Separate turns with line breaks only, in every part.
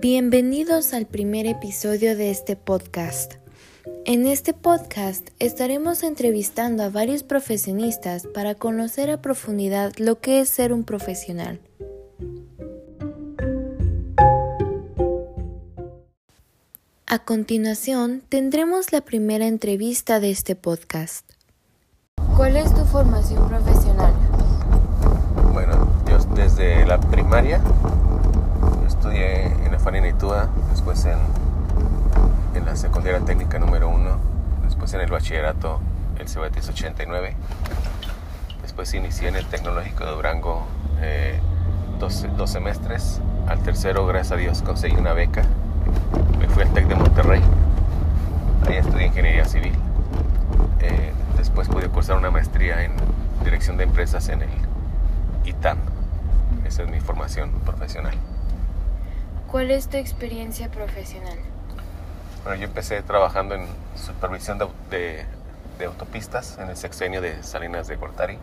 Bienvenidos al primer episodio de este podcast. En este podcast estaremos entrevistando a varios profesionistas para conocer a profundidad lo que es ser un profesional. A continuación tendremos la primera entrevista de este podcast. ¿Cuál es tu formación profesional?
Bueno, yo desde la primaria estudié en la Farina Itúa, después en, en la secundaria técnica número 1, después en el bachillerato el CBTS 89, después inicié en el Tecnológico de Durango eh, dos, dos semestres, al tercero gracias a Dios conseguí una beca, me fui al TEC de Monterrey, ahí estudié ingeniería civil, eh, después pude cursar una maestría en dirección de empresas en el ITAM, esa es mi formación profesional.
¿Cuál es tu experiencia profesional?
Bueno, yo empecé trabajando en supervisión de, de, autopistas en el sexenio de Salinas de Gortari,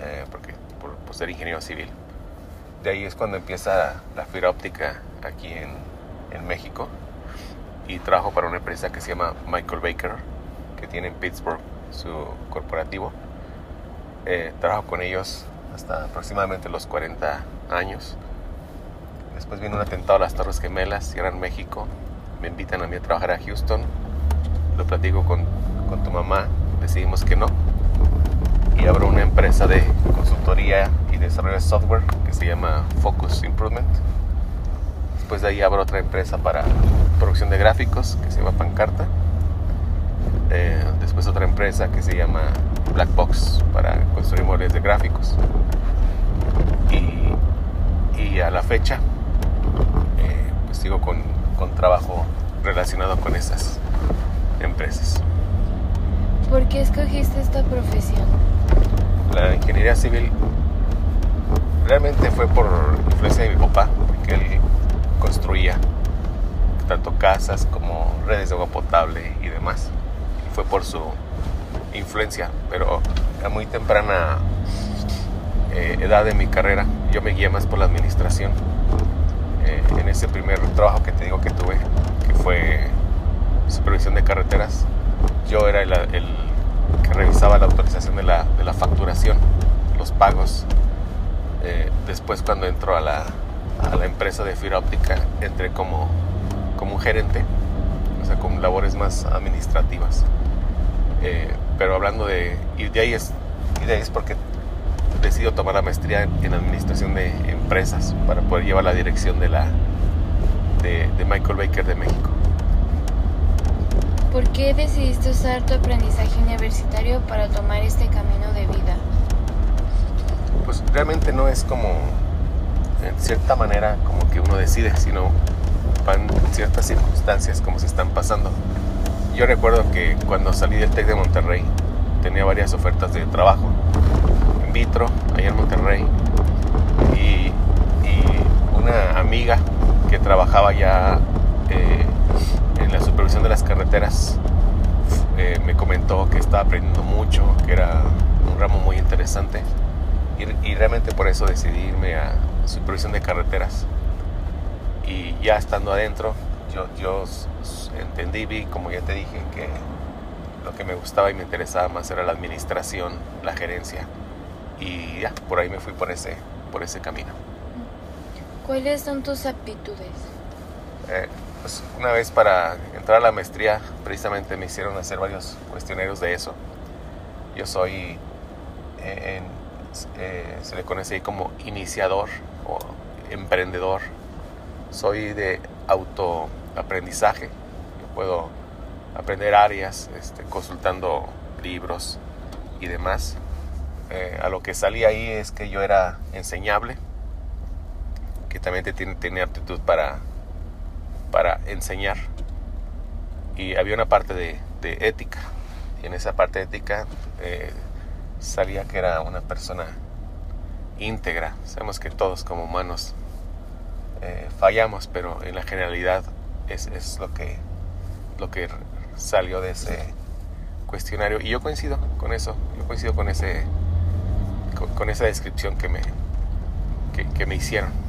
eh, porque, por, por, ser ingeniero civil. De ahí es cuando empieza la fibra óptica aquí en, en México y trabajo para una empresa que se llama Michael Baker, que tiene en Pittsburgh su corporativo. Eh, trabajo con ellos hasta aproximadamente los 40 años Después viene un atentado a las Torres Gemelas, cierran México. Me invitan a mí a trabajar a Houston. Lo platico con, con tu mamá. Decidimos que no. Y abro una empresa de consultoría y desarrollo de software que se llama Focus Improvement. Después de ahí abro otra empresa para producción de gráficos que se llama Pancarta. Eh, después otra empresa que se llama Black Box para construir móviles de gráficos. Y, y a la fecha sigo con, con trabajo relacionado con esas empresas.
¿Por qué escogiste esta profesión?
La ingeniería civil realmente fue por influencia de mi papá, porque él construía tanto casas como redes de agua potable y demás. Fue por su influencia, pero a muy temprana eh, edad de mi carrera yo me guié más por la administración en ese primer trabajo que te digo que tuve, que fue supervisión de carreteras, yo era el, el que revisaba la autorización de la, de la facturación, los pagos. Eh, después cuando entro a la, a la, empresa de fibra óptica, entré como, como un gerente, o sea, con labores más administrativas. Eh, pero hablando de... Y de ahí es, y de ahí es porque decido tomar la maestría en administración de empresas para poder llevar la dirección de la de, de Michael Baker de México.
¿Por qué decidiste usar tu aprendizaje universitario para tomar este camino de vida?
Pues realmente no es como, en cierta manera, como que uno decide, sino van ciertas circunstancias como se están pasando. Yo recuerdo que cuando salí del TEC de Monterrey tenía varias ofertas de trabajo vitro allá en Monterrey y, y una amiga trabajaba ya eh, en la supervisión de las carreteras eh, me comentó que estaba aprendiendo mucho, que era un ramo muy interesante y, realmente por eso decidí irme a supervisión de carreteras y ya estando adentro yo, yo entendí, vi como ya te dije que lo que me gustaba y me interesaba más era la administración, la gerencia y ya, por ahí me fui por ese, por ese camino.
¿Cuáles son tus aptitudes?
Eh, pues una vez para entrar a la maestría, precisamente me hicieron hacer varios cuestionarios de eso. Yo soy, eh, eh, se le conoce ahí como iniciador o emprendedor. Soy de autoaprendizaje. Yo puedo aprender áreas este, consultando libros y demás. A lo que salí ahí es que yo era enseñable, que también tiene, tenía aptitud para, para enseñar. Y había una parte de, ética. Y en esa parte ética eh, salía que era una persona íntegra. Sabemos que todos como humanos eh, fallamos, pero en la generalidad es, es, lo, que, lo que salió de ese cuestionario. Y yo coincido con eso, yo coincido con ese con, esa descripción que me, que me hicieron.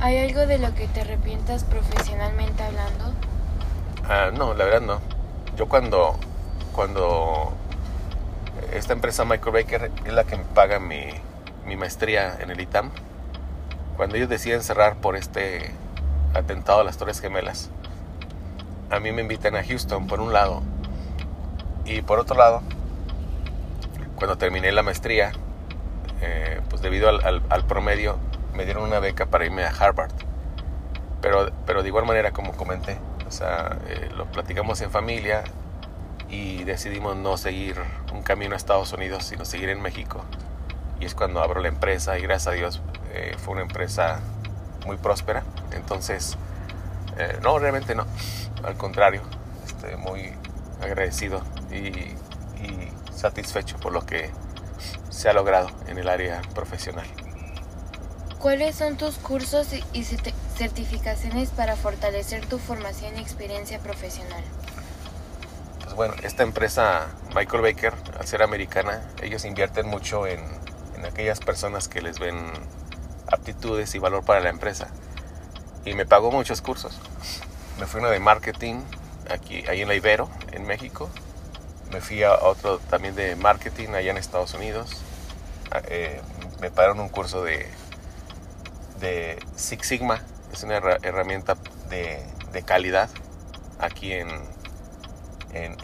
¿Hay algo de lo que te arrepientas profesionalmente hablando?
Ah, no, la verdad no. Yo cuando, cuando esta empresa Michael Baker es la que me paga mi, mi maestría en el ITAM, cuando ellos deciden cerrar por este atentado a las Torres Gemelas, a mí me invitan a Houston por un lado y por otro lado, cuando terminé la maestría, eh, pues debido al, al, promedio, me dieron una beca para irme a Harvard. Pero, pero de igual manera, como comenté, o sea, eh, lo platicamos en familia y decidimos no seguir un camino a Estados Unidos, sino seguir en México. Y es cuando abro la empresa y gracias a Dios eh, fue una empresa muy próspera. Entonces, no, realmente no. Al contrario, este, muy agradecido y, y satisfecho por lo que se ha logrado en el área profesional.
¿Cuáles son tus cursos y certificaciones para fortalecer tu formación y experiencia profesional?
Pues bueno, esta empresa Michael Baker, al ser americana, ellos invierten mucho en, en aquellas personas que les ven aptitudes y valor para la empresa. Y me pagó muchos cursos. Me fui uno de marketing, aquí, ahí en la Ibero, en México. Me fui a otro también de marketing allá en Estados Unidos. Ah, eh, me pagaron un curso de, de Six Sigma, es una herramienta de, de calidad aquí en, en,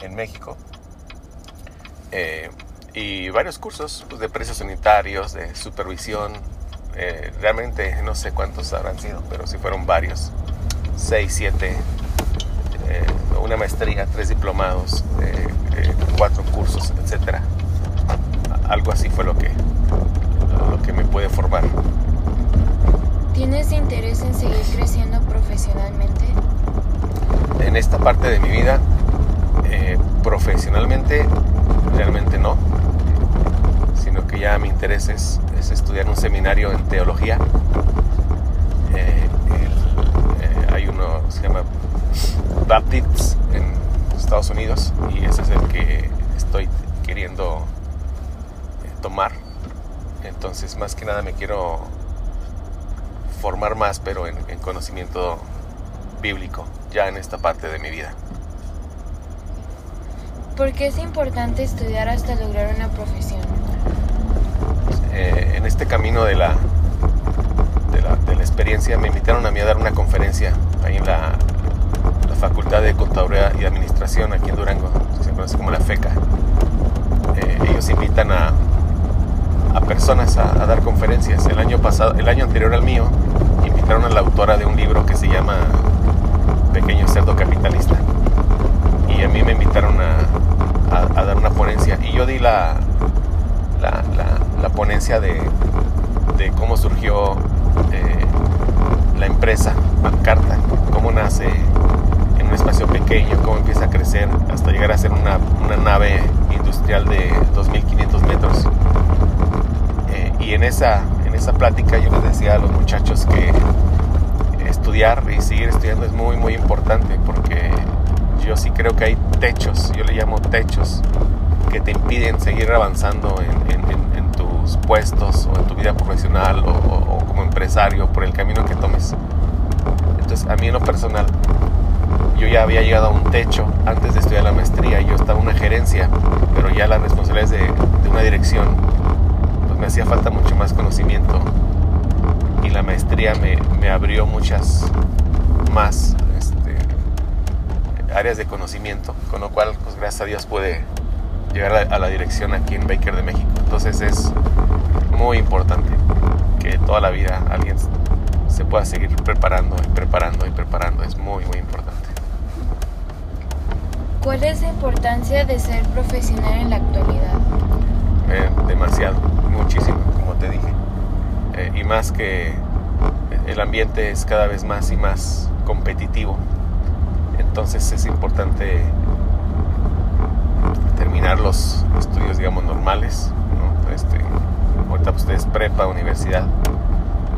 en, México. Eh, y varios cursos pues, de precios sanitarios, de supervisión. Eh, realmente no sé cuántos habrán sido, pero sí fueron varios. Seis, siete. una maestría, tres diplomados, cuatro cursos, etcétera algo así fue lo que, lo que me puede formar.
¿Tienes en seguir creciendo profesionalmente?
En esta parte de mi vida, eh, profesionalmente, realmente no, sino que ya mi interés es, estudiar un seminario en teología. Eh, eh, hay uno, se llama Baptist en Estados Unidos y ese es el que estoy queriendo tomar. Entonces, más que nada me quiero formar más, pero en, conocimiento bíblico, ya en esta parte de mi vida.
¿Por qué es importante estudiar hasta lograr una profesión?
Eh, en este camino de la, de la, de la, experiencia me invitaron a mí a dar una conferencia ahí en la, la Facultad de Contaduría y Administración aquí en Durango, se conoce como la FECA. Eh, ellos invitan a, a personas a, dar conferencias. El año pasado, el año anterior al mío, invitaron a la autora de un libro que se llama Pequeño Cerdo Capitalista. Y a mí me invitaron a, dar una ponencia. Y yo di la, la, ponencia de, de, cómo surgió eh, la empresa Bancarta, cómo nace en un espacio pequeño, cómo empieza a crecer hasta llegar a ser una, una nave industrial de 2.500 metros y en esa, en esa plática yo les decía a los muchachos que estudiar y seguir estudiando es muy, muy importante porque yo sí creo que hay techos, yo le llamo techos, que te impiden seguir avanzando en, tus puestos o en tu vida profesional o, como empresario por el camino que tomes. Entonces, a mí en lo personal, yo ya había llegado a un techo antes de estudiar la maestría, yo estaba en una gerencia, pero ya las responsabilidades de, de una dirección me hacía falta mucho más conocimiento y la maestría me, abrió muchas más este, áreas de conocimiento, con lo cual, pues gracias a Dios pude llegar a, la dirección aquí en Baker de México. Entonces es muy importante que toda la vida alguien se pueda seguir preparando y preparando y preparando. Es muy, muy importante.
¿Cuál es la importancia de ser profesional en la actualidad?
Eh, demasiado muchísimo, como te dije. Eh, y más que el ambiente es cada vez más y más competitivo. Entonces es importante terminar los estudios, digamos, normales. Este, ahorita ustedes prepa, universidad,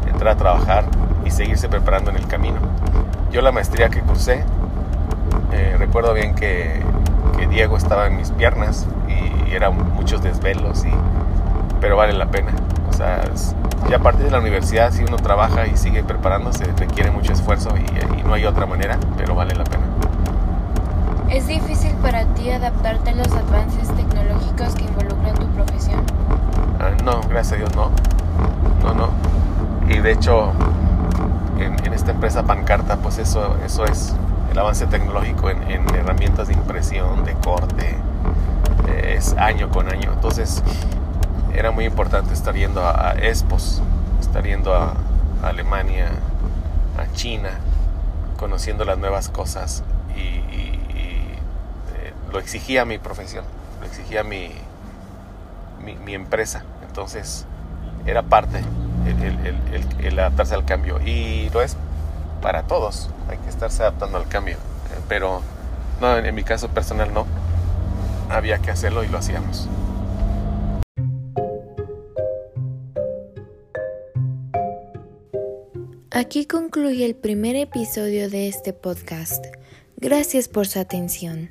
entrar a trabajar y seguirse preparando en el camino. Yo la maestría que cursé, eh, recuerdo bien que, que Diego estaba en mis piernas y eran muchos desvelos y pero vale la pena. O sea, ya a partir de la universidad, si uno trabaja y sigue preparándose, requiere mucho esfuerzo y, no hay otra manera, pero vale la pena.
¿Es difícil para ti adaptarte a los avances tecnológicos que involucran tu profesión?
Ah, no, gracias a Dios no. No, no. Y de hecho, en, esta empresa Pancarta, pues eso, eso es el avance tecnológico en, herramientas de impresión, de corte, eh, es año con año. Entonces, era muy importante estar yendo a, Expos, estar yendo a, Alemania, a China, conociendo las nuevas cosas y, eh, lo exigía mi profesión, lo exigía mi, mi, empresa. Entonces era parte el, adaptarse al cambio y lo es para todos, hay que estarse adaptando al cambio, pero no, en mi caso personal no, había que hacerlo y lo hacíamos.
Aquí concluye el primer episodio de este podcast. Gracias por su atención.